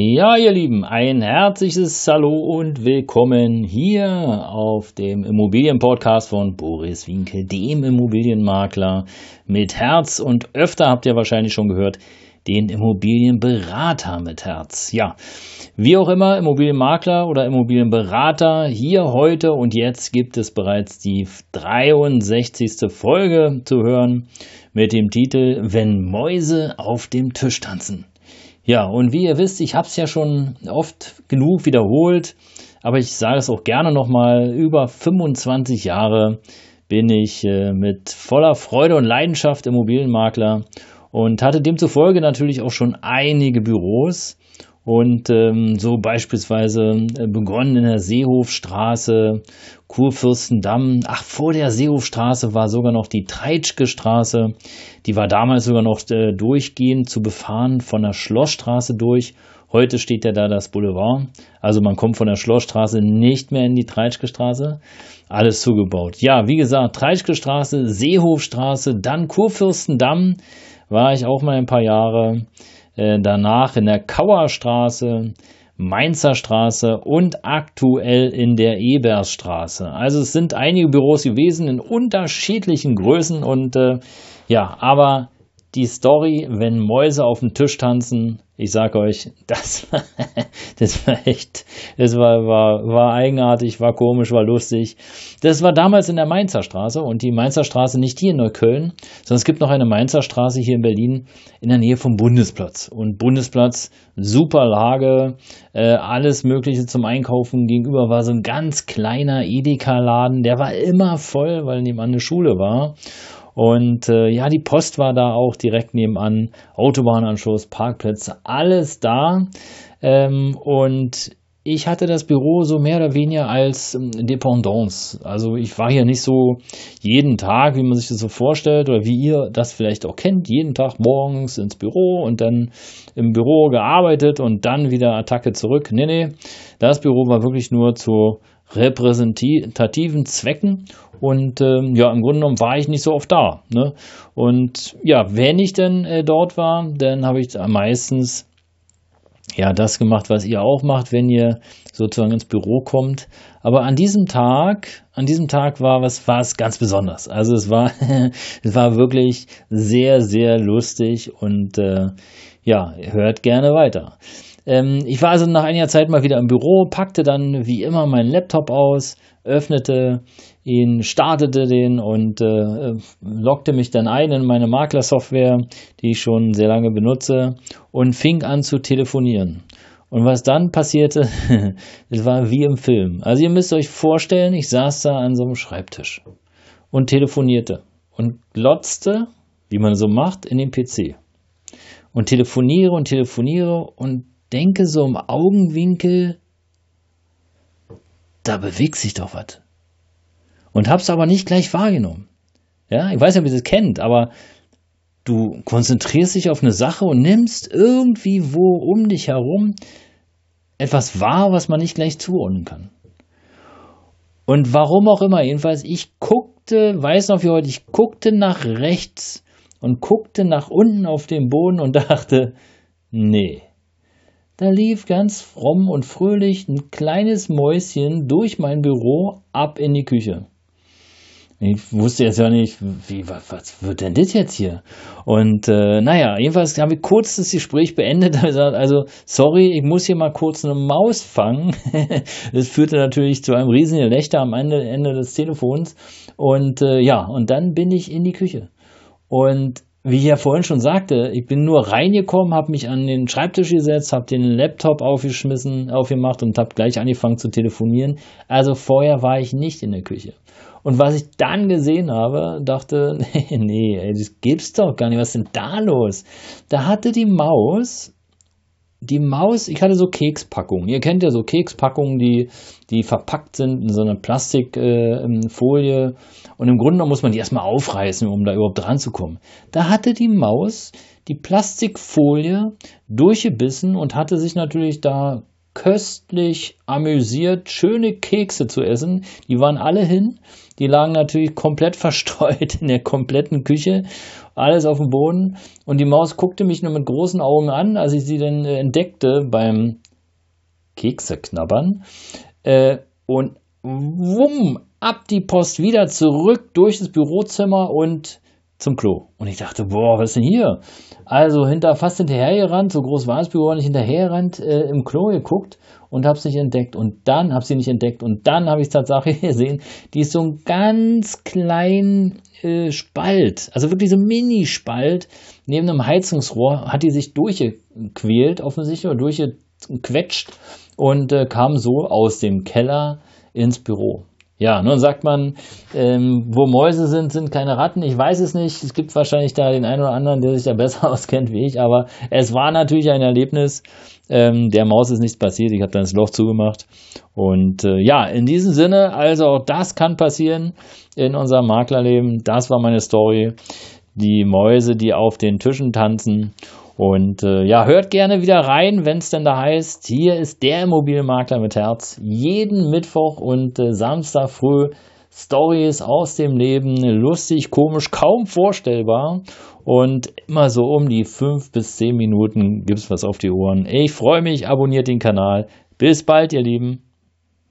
Ja, ihr Lieben, ein herzliches Hallo und willkommen hier auf dem Immobilienpodcast von Boris Winkel, dem Immobilienmakler mit Herz und öfter habt ihr wahrscheinlich schon gehört, den Immobilienberater mit Herz. Ja, wie auch immer, Immobilienmakler oder Immobilienberater, hier heute und jetzt gibt es bereits die 63. Folge zu hören mit dem Titel Wenn Mäuse auf dem Tisch tanzen. Ja, und wie ihr wisst, ich habe es ja schon oft genug wiederholt, aber ich sage es auch gerne nochmal, über 25 Jahre bin ich äh, mit voller Freude und Leidenschaft Immobilienmakler und hatte demzufolge natürlich auch schon einige Büros und ähm, so beispielsweise äh, begonnen in der Seehofstraße, Kurfürstendamm. Ach, vor der Seehofstraße war sogar noch die Treitschke Straße. Die war damals sogar noch äh, durchgehend zu befahren von der Schlossstraße durch. Heute steht ja da das Boulevard. Also man kommt von der Schlossstraße nicht mehr in die Treitschke Straße. Alles zugebaut. Ja, wie gesagt, Treitschke Straße, Seehofstraße, dann Kurfürstendamm war ich auch mal ein paar Jahre. Äh, danach in der Kauerstraße, Mainzer Straße und aktuell in der Ebersstraße. Also es sind einige Büros gewesen in unterschiedlichen Größen und äh, ja, aber die Story, wenn Mäuse auf dem Tisch tanzen, ich sag euch, das, das war echt, das war, war, war eigenartig, war komisch, war lustig. Das war damals in der Mainzer Straße und die Mainzer Straße nicht hier in Neukölln, sondern es gibt noch eine Mainzer Straße hier in Berlin in der Nähe vom Bundesplatz. Und Bundesplatz, super Lage, äh, alles Mögliche zum Einkaufen. Gegenüber war so ein ganz kleiner Edeka-Laden, der war immer voll, weil nebenan eine Schule war. Und äh, ja, die Post war da auch direkt nebenan, Autobahnanschluss, Parkplätze, alles da. Ähm, und ich hatte das Büro so mehr oder weniger als ähm, Dependance. Also ich war hier nicht so jeden Tag, wie man sich das so vorstellt oder wie ihr das vielleicht auch kennt, jeden Tag morgens ins Büro und dann im Büro gearbeitet und dann wieder Attacke zurück. Nee, nee, das Büro war wirklich nur zu repräsentativen Zwecken und ähm, ja, im Grunde genommen war ich nicht so oft da. Ne? Und ja, wenn ich denn äh, dort war, dann habe ich meistens ja das gemacht, was ihr auch macht, wenn ihr sozusagen ins Büro kommt. Aber an diesem Tag, an diesem Tag war was, war es ganz besonders. Also es war, es war wirklich sehr, sehr lustig und äh, ja, hört gerne weiter. Ähm, ich war also nach einiger Zeit mal wieder im Büro, packte dann wie immer meinen Laptop aus, öffnete ihn, startete den und äh, loggte mich dann ein in meine Maklersoftware, die ich schon sehr lange benutze und fing an zu telefonieren. Und was dann passierte, es war wie im Film. Also ihr müsst euch vorstellen, ich saß da an so einem Schreibtisch und telefonierte und glotzte, wie man so macht, in den PC. Und telefoniere und telefoniere und denke so im Augenwinkel, da bewegt sich doch was. Und hab's aber nicht gleich wahrgenommen. Ja, ich weiß nicht, ob ihr das kennt, aber du konzentrierst dich auf eine Sache und nimmst irgendwie wo um dich herum etwas wahr, was man nicht gleich zuordnen kann. Und warum auch immer, jedenfalls, ich guckte, weiß noch wie heute, ich guckte nach rechts und guckte nach unten auf den Boden und dachte, nee, da lief ganz fromm und fröhlich ein kleines Mäuschen durch mein Büro ab in die Küche. Ich wusste jetzt ja nicht, wie, was, was wird denn das jetzt hier? Und äh, naja, jedenfalls habe ich kurz das Gespräch beendet. Also, sorry, ich muss hier mal kurz eine Maus fangen. das führte natürlich zu einem riesigen Gelächter am Ende, Ende des Telefons. Und äh, ja, und dann bin ich in die Küche. Und wie ich ja vorhin schon sagte, ich bin nur reingekommen, habe mich an den Schreibtisch gesetzt, habe den Laptop aufgeschmissen, aufgemacht und habe gleich angefangen zu telefonieren. Also vorher war ich nicht in der Küche. Und was ich dann gesehen habe, dachte, nee, nee, das gibt's doch gar nicht. Was ist denn da los? Da hatte die Maus die Maus, ich hatte so Kekspackungen. Ihr kennt ja so Kekspackungen, die, die verpackt sind in so einer Plastikfolie. Äh, und im Grunde muss man die erstmal aufreißen, um da überhaupt dran zu kommen. Da hatte die Maus die Plastikfolie durchgebissen und hatte sich natürlich da köstlich amüsiert, schöne Kekse zu essen. Die waren alle hin. Die lagen natürlich komplett verstreut in der kompletten Küche. Alles auf dem Boden. Und die Maus guckte mich nur mit großen Augen an, als ich sie dann äh, entdeckte beim Kekseknabbern. Äh, und wumm, ab die Post wieder zurück durch das Bürozimmer und zum Klo. Und ich dachte, boah, was ist denn hier? Also hinter, fast hinterhergerannt, so groß war das Büro, nicht hinterhergerannt, äh, im Klo geguckt und habe es nicht entdeckt. Und dann habe sie nicht entdeckt. Und dann habe ich es tatsächlich gesehen. Die ist so ein ganz klein äh, Spalt, also wirklich so ein Mini-Spalt neben einem Heizungsrohr, hat die sich durchgequält, offensichtlich, oder durchgequetscht und äh, kam so aus dem Keller ins Büro. Ja, nun sagt man, ähm, wo Mäuse sind, sind keine Ratten. Ich weiß es nicht. Es gibt wahrscheinlich da den einen oder anderen, der sich da besser auskennt wie ich. Aber es war natürlich ein Erlebnis. Ähm, der Maus ist nichts passiert. Ich habe dann das Loch zugemacht. Und äh, ja, in diesem Sinne, also auch das kann passieren in unserem Maklerleben. Das war meine Story. Die Mäuse, die auf den Tischen tanzen. Und äh, ja, hört gerne wieder rein, wenn es denn da heißt, hier ist der Immobilienmakler mit Herz. Jeden Mittwoch und äh, Samstag früh Stories aus dem Leben, lustig, komisch, kaum vorstellbar. Und immer so um die fünf bis zehn Minuten gibt's was auf die Ohren. Ich freue mich, abonniert den Kanal. Bis bald, ihr Lieben.